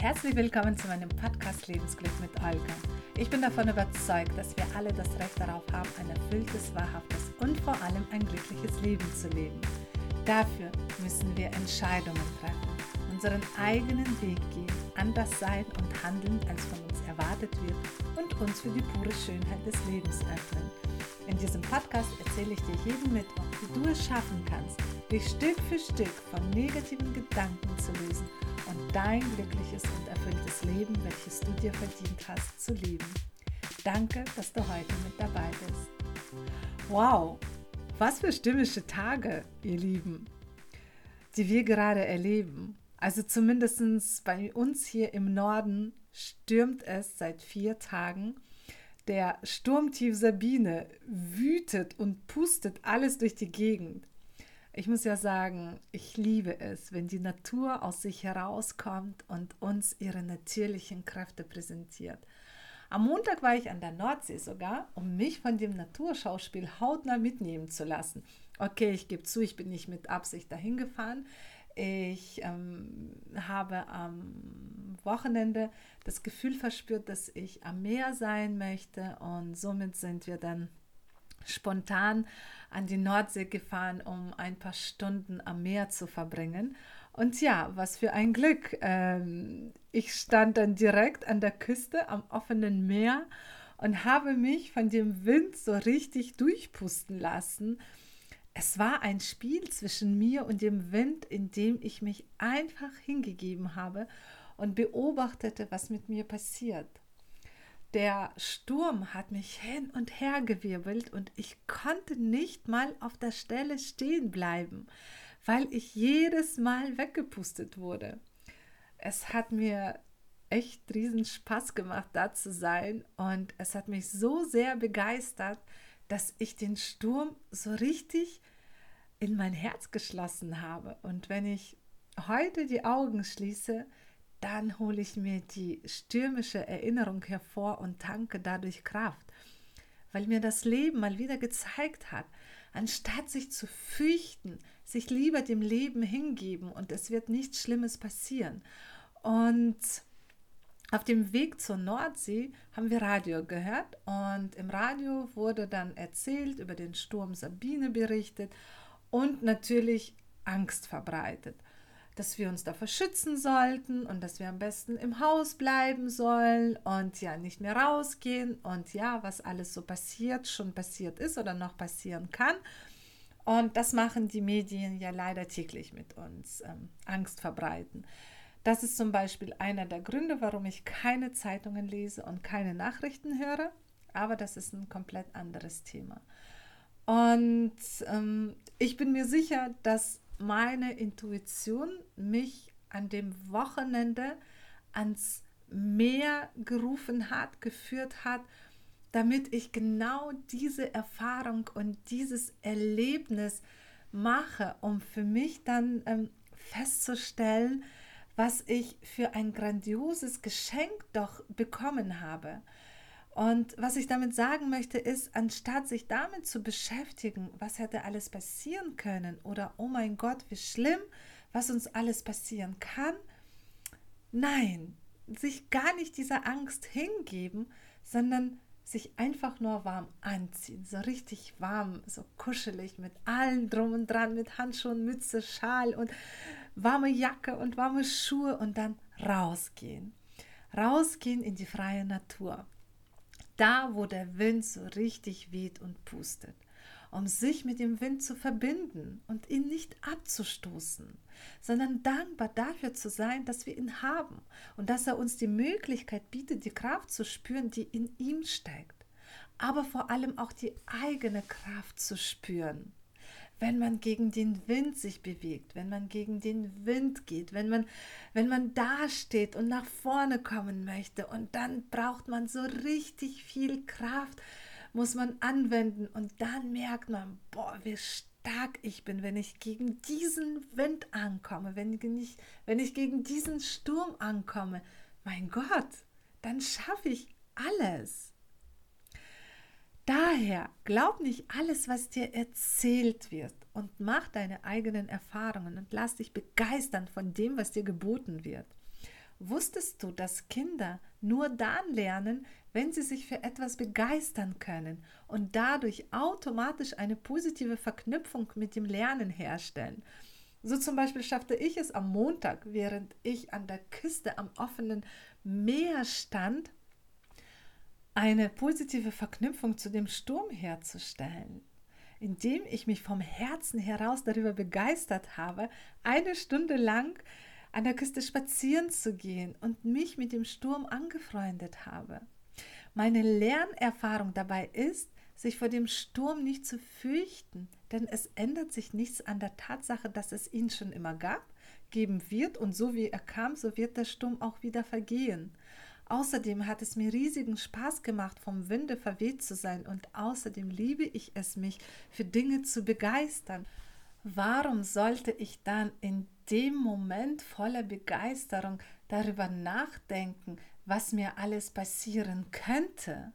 Herzlich willkommen zu meinem Podcast Lebensglück mit Olga. Ich bin davon überzeugt, dass wir alle das Recht darauf haben, ein erfülltes, wahrhaftes und vor allem ein glückliches Leben zu leben. Dafür müssen wir Entscheidungen treffen, unseren eigenen Weg gehen, anders sein und handeln, als von uns erwartet wird und uns für die pure Schönheit des Lebens öffnen. In diesem Podcast erzähle ich dir jeden Mittwoch, wie du es schaffen kannst, dich Stück für Stück von negativen Gedanken zu lösen und dein glückliches und erfülltes Leben, welches du dir verdient hast, zu leben. Danke, dass du heute mit dabei bist. Wow, was für stimmische Tage, ihr Lieben, die wir gerade erleben. Also zumindest bei uns hier im Norden stürmt es seit vier Tagen. Der Sturmtief Sabine wütet und pustet alles durch die Gegend. Ich muss ja sagen, ich liebe es, wenn die Natur aus sich herauskommt und uns ihre natürlichen Kräfte präsentiert. Am Montag war ich an der Nordsee sogar, um mich von dem Naturschauspiel hautnah mitnehmen zu lassen. Okay, ich gebe zu, ich bin nicht mit Absicht dahin gefahren. Ich ähm, habe am Wochenende das Gefühl verspürt, dass ich am Meer sein möchte und somit sind wir dann spontan an die Nordsee gefahren, um ein paar Stunden am Meer zu verbringen. Und ja, was für ein Glück. Ähm, ich stand dann direkt an der Küste am offenen Meer und habe mich von dem Wind so richtig durchpusten lassen. Es war ein Spiel zwischen mir und dem Wind, in dem ich mich einfach hingegeben habe und beobachtete, was mit mir passiert. Der Sturm hat mich hin und her gewirbelt und ich konnte nicht mal auf der Stelle stehen bleiben, weil ich jedes Mal weggepustet wurde. Es hat mir echt riesen Spaß gemacht, da zu sein und es hat mich so sehr begeistert, dass ich den Sturm so richtig in mein Herz geschlossen habe. Und wenn ich heute die Augen schließe, dann hole ich mir die stürmische Erinnerung hervor und tanke dadurch Kraft, weil mir das Leben mal wieder gezeigt hat, anstatt sich zu fürchten, sich lieber dem Leben hingeben und es wird nichts Schlimmes passieren. Und auf dem Weg zur Nordsee haben wir Radio gehört und im Radio wurde dann erzählt, über den Sturm Sabine berichtet und natürlich Angst verbreitet dass wir uns davor schützen sollten und dass wir am besten im Haus bleiben sollen und ja nicht mehr rausgehen und ja, was alles so passiert, schon passiert ist oder noch passieren kann. Und das machen die Medien ja leider täglich mit uns, ähm, Angst verbreiten. Das ist zum Beispiel einer der Gründe, warum ich keine Zeitungen lese und keine Nachrichten höre. Aber das ist ein komplett anderes Thema. Und ähm, ich bin mir sicher, dass meine Intuition mich an dem Wochenende ans Meer gerufen hat, geführt hat, damit ich genau diese Erfahrung und dieses Erlebnis mache, um für mich dann ähm, festzustellen, was ich für ein grandioses Geschenk doch bekommen habe. Und was ich damit sagen möchte, ist, anstatt sich damit zu beschäftigen, was hätte alles passieren können oder oh mein Gott, wie schlimm, was uns alles passieren kann, nein, sich gar nicht dieser Angst hingeben, sondern sich einfach nur warm anziehen, so richtig warm, so kuschelig mit allem drum und dran, mit Handschuhen, Mütze, Schal und warme Jacke und warme Schuhe und dann rausgehen. Rausgehen in die freie Natur da wo der Wind so richtig weht und pustet, um sich mit dem Wind zu verbinden und ihn nicht abzustoßen, sondern dankbar dafür zu sein, dass wir ihn haben und dass er uns die Möglichkeit bietet, die Kraft zu spüren, die in ihm steckt, aber vor allem auch die eigene Kraft zu spüren wenn man gegen den Wind sich bewegt, wenn man gegen den Wind geht, wenn man, wenn man da steht und nach vorne kommen möchte und dann braucht man so richtig viel Kraft, muss man anwenden und dann merkt man, boah, wie stark ich bin, wenn ich gegen diesen Wind ankomme, wenn ich, wenn ich gegen diesen Sturm ankomme. Mein Gott, dann schaffe ich alles. Daher glaub nicht alles, was dir erzählt wird und mach deine eigenen Erfahrungen und lass dich begeistern von dem, was dir geboten wird. Wusstest du, dass Kinder nur dann lernen, wenn sie sich für etwas begeistern können und dadurch automatisch eine positive Verknüpfung mit dem Lernen herstellen? So zum Beispiel schaffte ich es am Montag, während ich an der Küste am offenen Meer stand, eine positive Verknüpfung zu dem Sturm herzustellen, indem ich mich vom Herzen heraus darüber begeistert habe, eine Stunde lang an der Küste spazieren zu gehen und mich mit dem Sturm angefreundet habe. Meine Lernerfahrung dabei ist, sich vor dem Sturm nicht zu fürchten, denn es ändert sich nichts an der Tatsache, dass es ihn schon immer gab, geben wird und so wie er kam, so wird der Sturm auch wieder vergehen. Außerdem hat es mir riesigen Spaß gemacht, vom Winde verweht zu sein und außerdem liebe ich es, mich für Dinge zu begeistern. Warum sollte ich dann in dem Moment voller Begeisterung darüber nachdenken, was mir alles passieren könnte?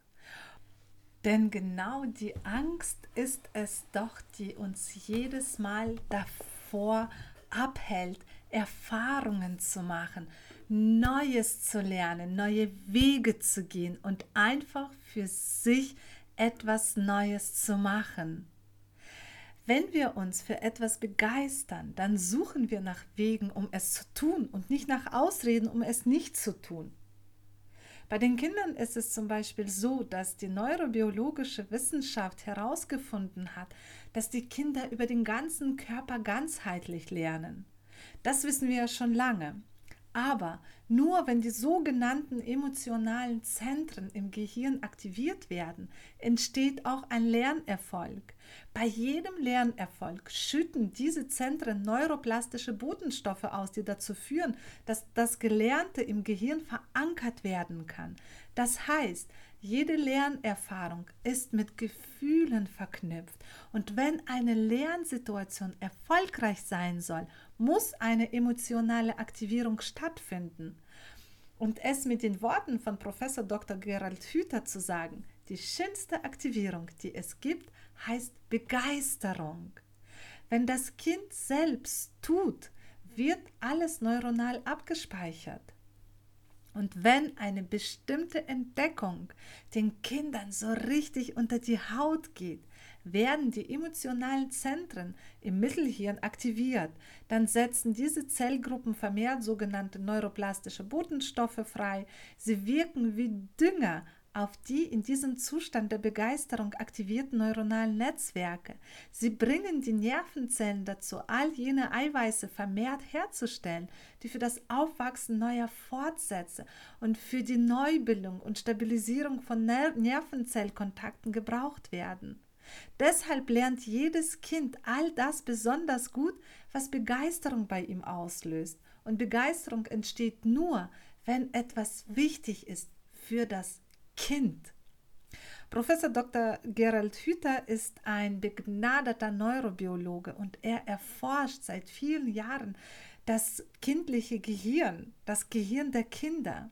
Denn genau die Angst ist es doch, die uns jedes Mal davor abhält, Erfahrungen zu machen, Neues zu lernen, neue Wege zu gehen und einfach für sich etwas Neues zu machen. Wenn wir uns für etwas begeistern, dann suchen wir nach Wegen, um es zu tun und nicht nach Ausreden, um es nicht zu tun. Bei den Kindern ist es zum Beispiel so, dass die neurobiologische Wissenschaft herausgefunden hat, dass die Kinder über den ganzen Körper ganzheitlich lernen. Das wissen wir ja schon lange. Aber nur wenn die sogenannten emotionalen Zentren im Gehirn aktiviert werden, entsteht auch ein Lernerfolg. Bei jedem Lernerfolg schütten diese Zentren neuroplastische Botenstoffe aus, die dazu führen, dass das Gelernte im Gehirn verankert werden kann. Das heißt, jede Lernerfahrung ist mit Gefühlen verknüpft. Und wenn eine Lernsituation erfolgreich sein soll, muss eine emotionale Aktivierung stattfinden. Und es mit den Worten von Professor Dr. Gerald Hüther zu sagen, die schönste Aktivierung, die es gibt, heißt Begeisterung. Wenn das Kind selbst tut, wird alles neuronal abgespeichert. Und wenn eine bestimmte Entdeckung den Kindern so richtig unter die Haut geht, werden die emotionalen Zentren im Mittelhirn aktiviert. Dann setzen diese Zellgruppen vermehrt sogenannte neuroplastische Botenstoffe frei. Sie wirken wie Dünger auf die in diesem Zustand der Begeisterung aktivierten neuronalen Netzwerke. Sie bringen die Nervenzellen dazu, all jene Eiweiße vermehrt herzustellen, die für das Aufwachsen neuer Fortsätze und für die Neubildung und Stabilisierung von Nervenzellkontakten gebraucht werden. Deshalb lernt jedes Kind all das besonders gut, was Begeisterung bei ihm auslöst. Und Begeisterung entsteht nur, wenn etwas wichtig ist für das Kind. Professor Dr. Gerald Hüther ist ein begnadeter Neurobiologe und er erforscht seit vielen Jahren das kindliche Gehirn, das Gehirn der Kinder.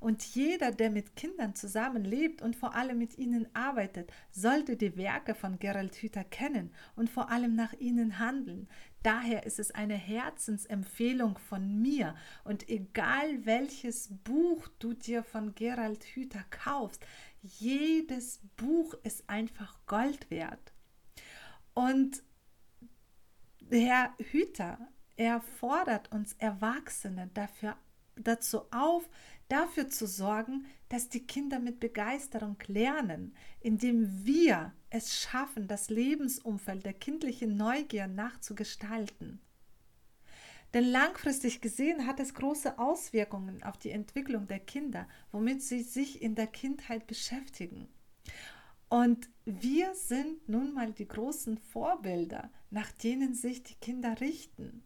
Und jeder, der mit Kindern zusammenlebt und vor allem mit ihnen arbeitet, sollte die Werke von Gerald Hüther kennen und vor allem nach ihnen handeln. Daher ist es eine Herzensempfehlung von mir. Und egal welches Buch du dir von Gerald Hüther kaufst, jedes Buch ist einfach Gold wert. Und Herr Hüther, er fordert uns Erwachsene dafür, dazu auf, dafür zu sorgen, dass die Kinder mit Begeisterung lernen, indem wir es schaffen, das Lebensumfeld der kindlichen Neugier nachzugestalten. Denn langfristig gesehen hat es große Auswirkungen auf die Entwicklung der Kinder, womit sie sich in der Kindheit beschäftigen. Und wir sind nun mal die großen Vorbilder, nach denen sich die Kinder richten.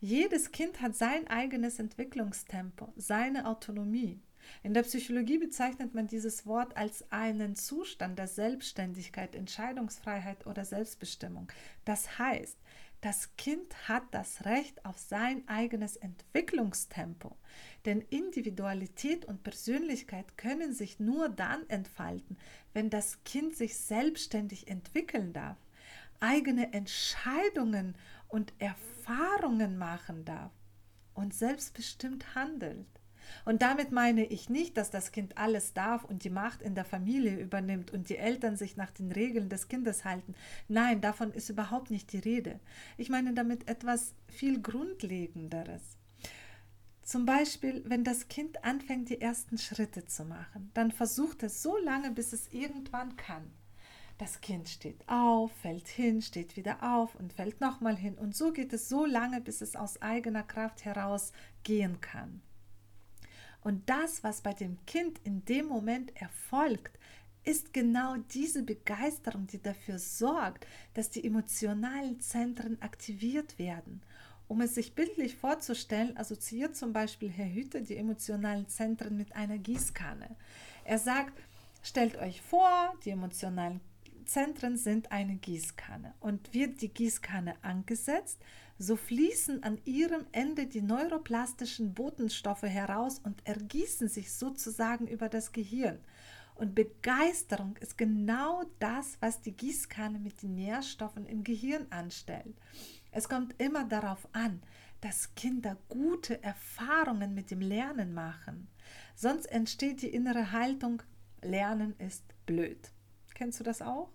Jedes Kind hat sein eigenes Entwicklungstempo, seine Autonomie. In der Psychologie bezeichnet man dieses Wort als einen Zustand der Selbstständigkeit, Entscheidungsfreiheit oder Selbstbestimmung. Das heißt, das Kind hat das Recht auf sein eigenes Entwicklungstempo. Denn Individualität und Persönlichkeit können sich nur dann entfalten, wenn das Kind sich selbstständig entwickeln darf, eigene Entscheidungen und Erfahrungen machen darf und selbstbestimmt handelt. Und damit meine ich nicht, dass das Kind alles darf und die Macht in der Familie übernimmt und die Eltern sich nach den Regeln des Kindes halten. Nein, davon ist überhaupt nicht die Rede. Ich meine damit etwas viel Grundlegenderes. Zum Beispiel, wenn das Kind anfängt, die ersten Schritte zu machen, dann versucht es so lange, bis es irgendwann kann. Das Kind steht auf, fällt hin, steht wieder auf und fällt nochmal hin. Und so geht es so lange, bis es aus eigener Kraft heraus gehen kann. Und das, was bei dem Kind in dem Moment erfolgt, ist genau diese Begeisterung, die dafür sorgt, dass die emotionalen Zentren aktiviert werden. Um es sich bildlich vorzustellen, assoziiert zum Beispiel Herr Hütte die emotionalen Zentren mit einer Gießkanne. Er sagt, stellt euch vor, die emotionalen Zentren sind eine Gießkanne und wird die Gießkanne angesetzt, so fließen an ihrem Ende die neuroplastischen Botenstoffe heraus und ergießen sich sozusagen über das Gehirn. Und Begeisterung ist genau das, was die Gießkanne mit den Nährstoffen im Gehirn anstellt. Es kommt immer darauf an, dass Kinder gute Erfahrungen mit dem Lernen machen. Sonst entsteht die innere Haltung, Lernen ist blöd. Kennst du das auch?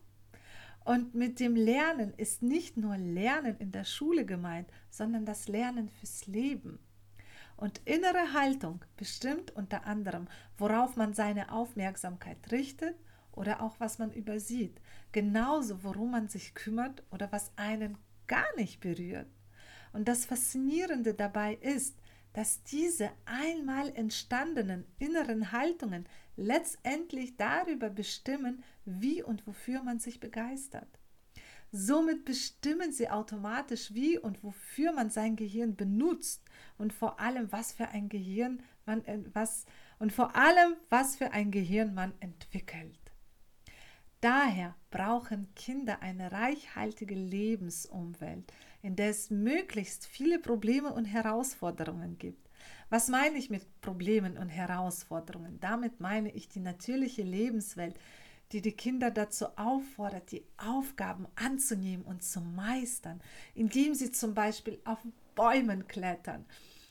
Und mit dem Lernen ist nicht nur Lernen in der Schule gemeint, sondern das Lernen fürs Leben. Und innere Haltung bestimmt unter anderem, worauf man seine Aufmerksamkeit richtet oder auch was man übersieht. Genauso, worum man sich kümmert oder was einen gar nicht berührt. Und das Faszinierende dabei ist, dass diese einmal entstandenen inneren Haltungen letztendlich darüber bestimmen, wie und wofür man sich begeistert. Somit bestimmen sie automatisch, wie und wofür man sein Gehirn benutzt und vor allem, was für ein Gehirn man was und vor allem, was für ein Gehirn man entwickelt. Daher brauchen Kinder eine reichhaltige Lebensumwelt, in der es möglichst viele Probleme und Herausforderungen gibt. Was meine ich mit Problemen und Herausforderungen? Damit meine ich die natürliche Lebenswelt, die die Kinder dazu auffordert, die Aufgaben anzunehmen und zu meistern, indem sie zum Beispiel auf Bäumen klettern,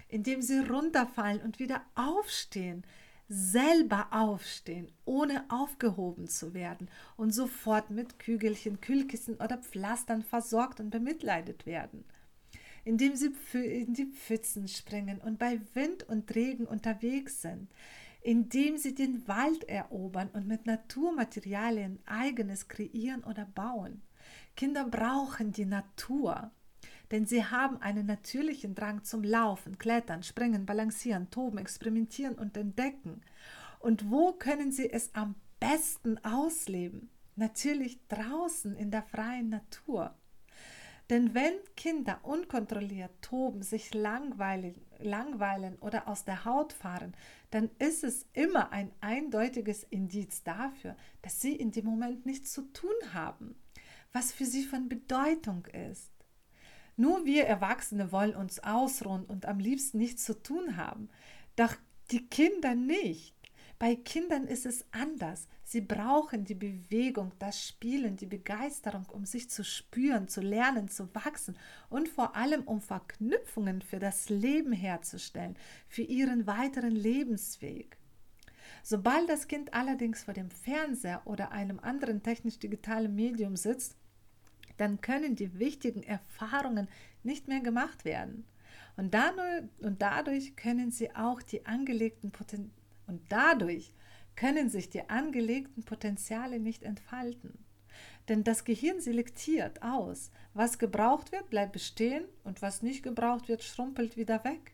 indem sie runterfallen und wieder aufstehen, selber aufstehen, ohne aufgehoben zu werden und sofort mit Kügelchen, Kühlkissen oder Pflastern versorgt und bemitleidet werden indem sie in die Pfützen springen und bei Wind und Regen unterwegs sind, indem sie den Wald erobern und mit Naturmaterialien eigenes kreieren oder bauen. Kinder brauchen die Natur, denn sie haben einen natürlichen Drang zum Laufen, Klettern, Springen, Balancieren, Toben, Experimentieren und Entdecken. Und wo können sie es am besten ausleben? Natürlich draußen in der freien Natur. Denn wenn Kinder unkontrolliert toben, sich langweilen, langweilen oder aus der Haut fahren, dann ist es immer ein eindeutiges Indiz dafür, dass sie in dem Moment nichts zu tun haben, was für sie von Bedeutung ist. Nur wir Erwachsene wollen uns ausruhen und am liebsten nichts zu tun haben, doch die Kinder nicht. Bei Kindern ist es anders. Sie brauchen die Bewegung, das Spielen, die Begeisterung, um sich zu spüren, zu lernen, zu wachsen und vor allem um Verknüpfungen für das Leben herzustellen, für ihren weiteren Lebensweg. Sobald das Kind allerdings vor dem Fernseher oder einem anderen technisch-digitalen Medium sitzt, dann können die wichtigen Erfahrungen nicht mehr gemacht werden. Und dadurch, und dadurch können sie auch die angelegten Poten und dadurch können sich die angelegten Potenziale nicht entfalten. Denn das Gehirn selektiert aus. Was gebraucht wird, bleibt bestehen und was nicht gebraucht wird, schrumpelt wieder weg.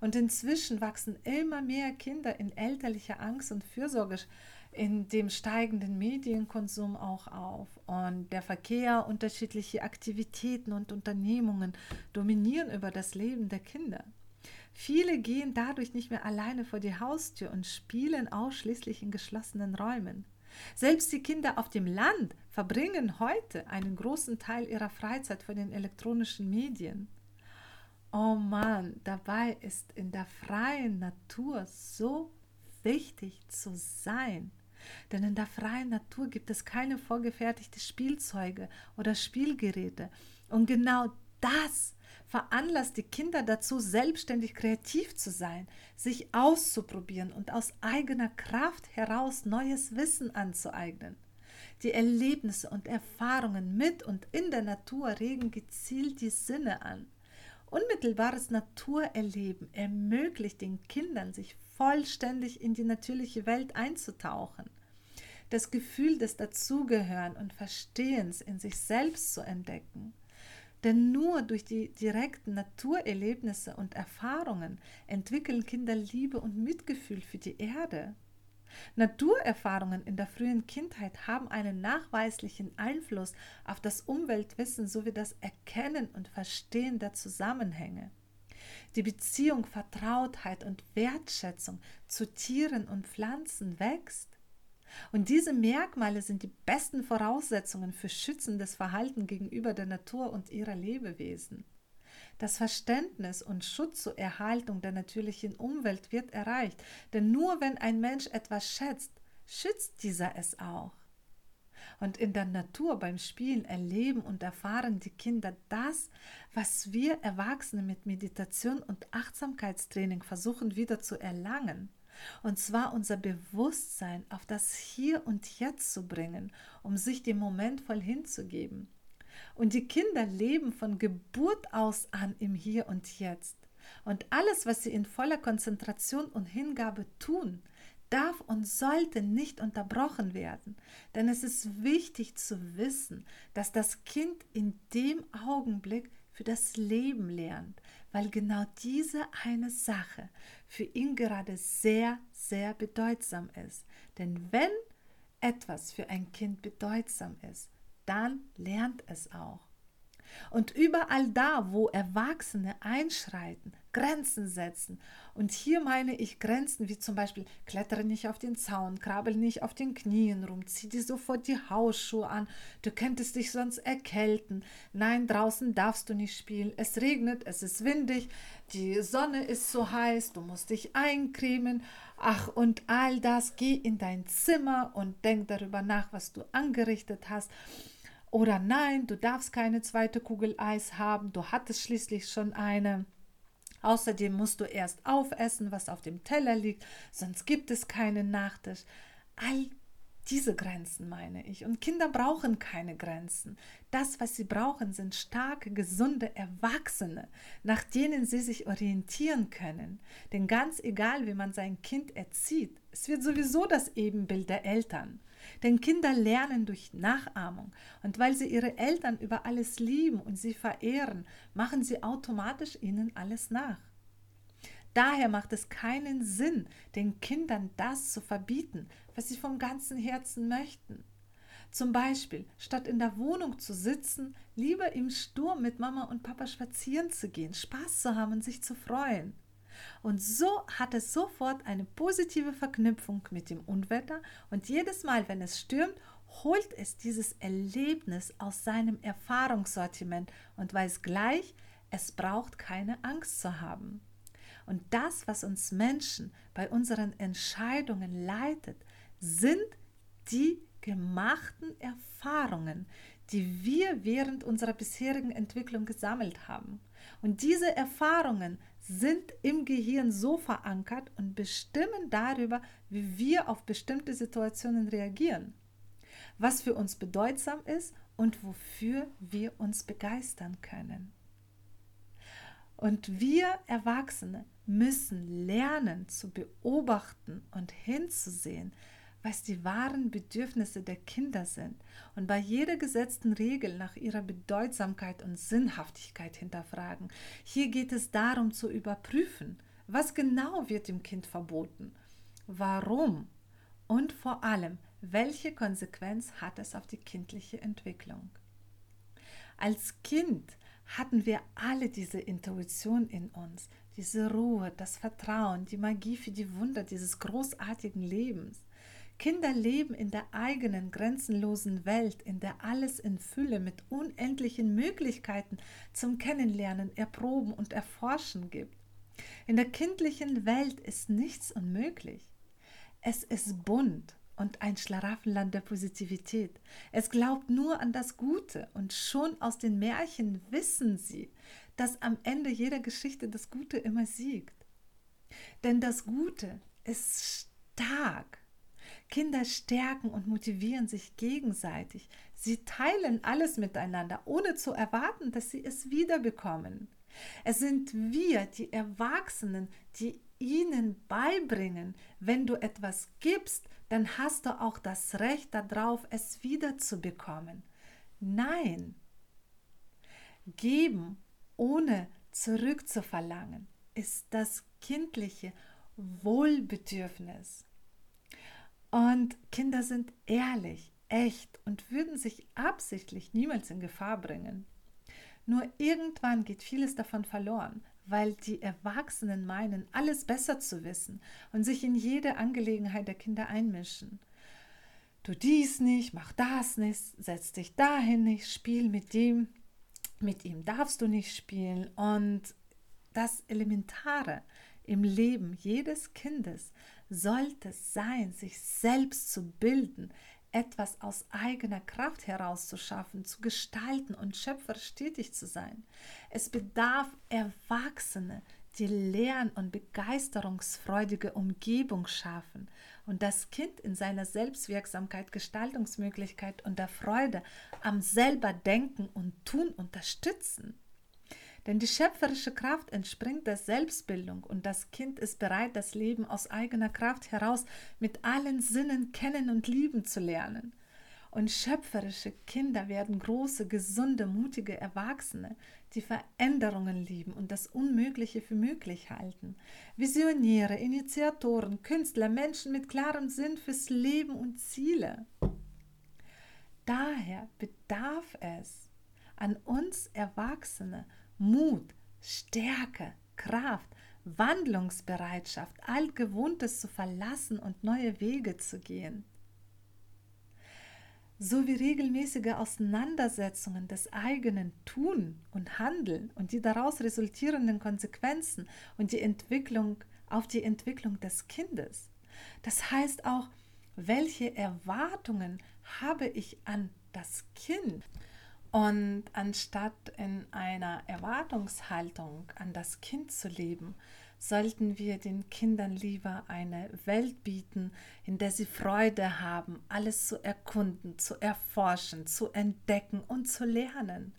Und inzwischen wachsen immer mehr Kinder in elterlicher Angst und Fürsorge in dem steigenden Medienkonsum auch auf. Und der Verkehr, unterschiedliche Aktivitäten und Unternehmungen dominieren über das Leben der Kinder. Viele gehen dadurch nicht mehr alleine vor die Haustür und spielen ausschließlich in geschlossenen Räumen. Selbst die Kinder auf dem Land verbringen heute einen großen Teil ihrer Freizeit vor den elektronischen Medien. Oh Mann, dabei ist in der freien Natur so wichtig zu sein. Denn in der freien Natur gibt es keine vorgefertigte Spielzeuge oder Spielgeräte. Und genau das veranlasst die Kinder dazu, selbstständig kreativ zu sein, sich auszuprobieren und aus eigener Kraft heraus neues Wissen anzueignen. Die Erlebnisse und Erfahrungen mit und in der Natur regen gezielt die Sinne an. Unmittelbares Naturerleben ermöglicht den Kindern, sich vollständig in die natürliche Welt einzutauchen. Das Gefühl des Dazugehören und Verstehens in sich selbst zu entdecken. Denn nur durch die direkten Naturerlebnisse und Erfahrungen entwickeln Kinder Liebe und Mitgefühl für die Erde. Naturerfahrungen in der frühen Kindheit haben einen nachweislichen Einfluss auf das Umweltwissen sowie das Erkennen und Verstehen der Zusammenhänge. Die Beziehung Vertrautheit und Wertschätzung zu Tieren und Pflanzen wächst. Und diese Merkmale sind die besten Voraussetzungen für schützendes Verhalten gegenüber der Natur und ihrer Lebewesen. Das Verständnis und Schutz zur Erhaltung der natürlichen Umwelt wird erreicht, denn nur wenn ein Mensch etwas schätzt, schützt dieser es auch. Und in der Natur beim Spielen erleben und erfahren die Kinder das, was wir Erwachsene mit Meditation und Achtsamkeitstraining versuchen wieder zu erlangen. Und zwar unser Bewusstsein auf das Hier und Jetzt zu bringen, um sich dem Moment voll hinzugeben. Und die Kinder leben von Geburt aus an im Hier und Jetzt. Und alles, was sie in voller Konzentration und Hingabe tun, darf und sollte nicht unterbrochen werden. Denn es ist wichtig zu wissen, dass das Kind in dem Augenblick für das Leben lernt, weil genau diese eine Sache für ihn gerade sehr, sehr bedeutsam ist. Denn wenn etwas für ein Kind bedeutsam ist, dann lernt es auch. Und überall da, wo Erwachsene einschreiten, Grenzen setzen. Und hier meine ich Grenzen wie zum Beispiel klettere nicht auf den Zaun, krabbel nicht auf den Knien rum, zieh dir sofort die Hausschuhe an, du könntest dich sonst erkälten. Nein, draußen darfst du nicht spielen, es regnet, es ist windig, die Sonne ist so heiß, du musst dich eincremen. Ach, und all das, geh in dein Zimmer und denk darüber nach, was du angerichtet hast. Oder nein, du darfst keine zweite Kugel Eis haben, du hattest schließlich schon eine. Außerdem musst du erst aufessen, was auf dem Teller liegt, sonst gibt es keinen Nachtisch. All diese Grenzen meine ich. Und Kinder brauchen keine Grenzen. Das, was sie brauchen, sind starke, gesunde Erwachsene, nach denen sie sich orientieren können. Denn ganz egal, wie man sein Kind erzieht, es wird sowieso das Ebenbild der Eltern. Denn Kinder lernen durch Nachahmung. Und weil sie ihre Eltern über alles lieben und sie verehren, machen sie automatisch ihnen alles nach. Daher macht es keinen Sinn, den Kindern das zu verbieten, was sie vom ganzen Herzen möchten. Zum Beispiel, statt in der Wohnung zu sitzen, lieber im Sturm mit Mama und Papa spazieren zu gehen, Spaß zu haben und sich zu freuen. Und so hat es sofort eine positive Verknüpfung mit dem Unwetter und jedes Mal, wenn es stürmt, holt es dieses Erlebnis aus seinem Erfahrungssortiment und weiß gleich, es braucht keine Angst zu haben. Und das, was uns Menschen bei unseren Entscheidungen leitet, sind die gemachten Erfahrungen, die wir während unserer bisherigen Entwicklung gesammelt haben. Und diese Erfahrungen sind im Gehirn so verankert und bestimmen darüber, wie wir auf bestimmte Situationen reagieren, was für uns bedeutsam ist und wofür wir uns begeistern können. Und wir Erwachsene müssen lernen zu beobachten und hinzusehen, was die wahren Bedürfnisse der Kinder sind und bei jeder gesetzten Regel nach ihrer Bedeutsamkeit und Sinnhaftigkeit hinterfragen. Hier geht es darum zu überprüfen, was genau wird dem Kind verboten, warum und vor allem, welche Konsequenz hat es auf die kindliche Entwicklung. Als Kind hatten wir alle diese Intuition in uns, diese Ruhe, das Vertrauen, die Magie für die Wunder dieses großartigen Lebens. Kinder leben in der eigenen grenzenlosen Welt, in der alles in Fülle mit unendlichen Möglichkeiten zum Kennenlernen, Erproben und Erforschen gibt. In der kindlichen Welt ist nichts unmöglich. Es ist bunt, und ein Schlaraffenland der Positivität. Es glaubt nur an das Gute und schon aus den Märchen wissen sie, dass am Ende jeder Geschichte das Gute immer siegt. Denn das Gute ist stark. Kinder stärken und motivieren sich gegenseitig. Sie teilen alles miteinander, ohne zu erwarten, dass sie es wiederbekommen. Es sind wir, die Erwachsenen, die ihnen beibringen, wenn du etwas gibst, dann hast du auch das Recht darauf, es wiederzubekommen. Nein. Geben ohne zurückzuverlangen ist das kindliche Wohlbedürfnis. Und Kinder sind ehrlich, echt und würden sich absichtlich niemals in Gefahr bringen. Nur irgendwann geht vieles davon verloren, weil die Erwachsenen meinen, alles besser zu wissen und sich in jede Angelegenheit der Kinder einmischen. Du dies nicht, mach das nicht, setz dich dahin nicht, spiel mit dem, mit ihm darfst du nicht spielen. Und das Elementare im Leben jedes Kindes sollte sein, sich selbst zu bilden, etwas aus eigener Kraft herauszuschaffen, zu gestalten und schöpferisch tätig zu sein. Es bedarf Erwachsene, die lern- und begeisterungsfreudige Umgebung schaffen und das Kind in seiner Selbstwirksamkeit, Gestaltungsmöglichkeit und der Freude am selber Denken und Tun unterstützen. Denn die schöpferische Kraft entspringt der Selbstbildung und das Kind ist bereit, das Leben aus eigener Kraft heraus mit allen Sinnen kennen und lieben zu lernen. Und schöpferische Kinder werden große, gesunde, mutige Erwachsene, die Veränderungen lieben und das Unmögliche für möglich halten. Visionäre, Initiatoren, Künstler, Menschen mit klarem Sinn fürs Leben und Ziele. Daher bedarf es an uns Erwachsene Mut, Stärke, Kraft, Wandlungsbereitschaft, altgewohntes zu verlassen und neue Wege zu gehen. Sowie regelmäßige Auseinandersetzungen des eigenen Tun und Handeln und die daraus resultierenden Konsequenzen und die Entwicklung auf die Entwicklung des Kindes. Das heißt auch, welche Erwartungen habe ich an das Kind? Und anstatt in einer Erwartungshaltung an das Kind zu leben, sollten wir den Kindern lieber eine Welt bieten, in der sie Freude haben, alles zu erkunden, zu erforschen, zu entdecken und zu lernen.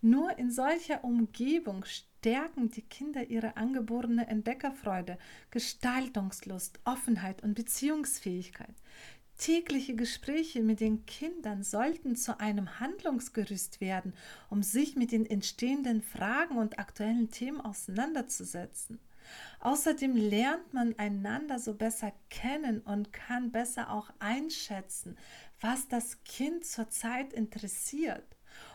Nur in solcher Umgebung stärken die Kinder ihre angeborene Entdeckerfreude, Gestaltungslust, Offenheit und Beziehungsfähigkeit. Tägliche Gespräche mit den Kindern sollten zu einem Handlungsgerüst werden, um sich mit den entstehenden Fragen und aktuellen Themen auseinanderzusetzen. Außerdem lernt man einander so besser kennen und kann besser auch einschätzen, was das Kind zurzeit interessiert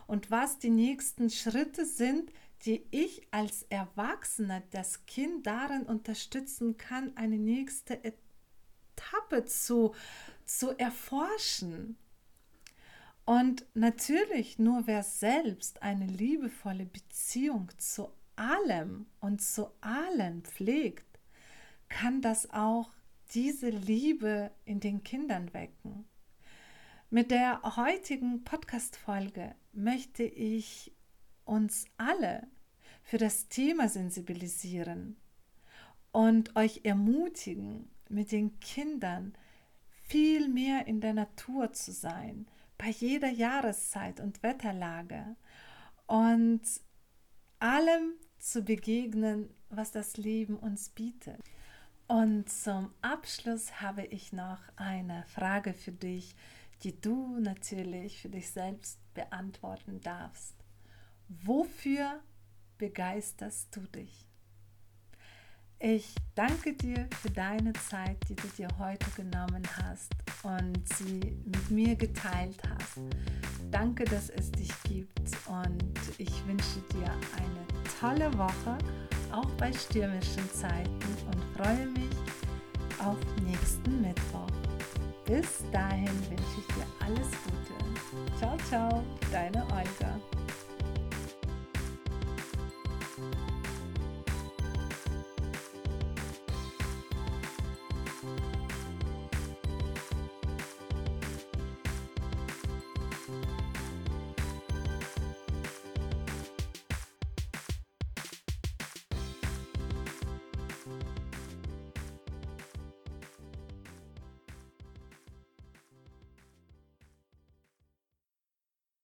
und was die nächsten Schritte sind, die ich als Erwachsener das Kind darin unterstützen kann, eine nächste Etappe zu zu erforschen. Und natürlich nur wer selbst eine liebevolle Beziehung zu allem und zu allen pflegt, kann das auch diese Liebe in den Kindern wecken. Mit der heutigen Podcast-Folge möchte ich uns alle für das Thema sensibilisieren und euch ermutigen, mit den Kindern viel mehr in der Natur zu sein, bei jeder Jahreszeit und Wetterlage und allem zu begegnen, was das Leben uns bietet. Und zum Abschluss habe ich noch eine Frage für dich, die du natürlich für dich selbst beantworten darfst. Wofür begeisterst du dich? Ich danke dir für deine Zeit, die du dir heute genommen hast und sie mit mir geteilt hast. Danke, dass es dich gibt und ich wünsche dir eine tolle Woche, auch bei stürmischen Zeiten und freue mich auf nächsten Mittwoch. Bis dahin wünsche ich dir alles Gute. Ciao, ciao, deine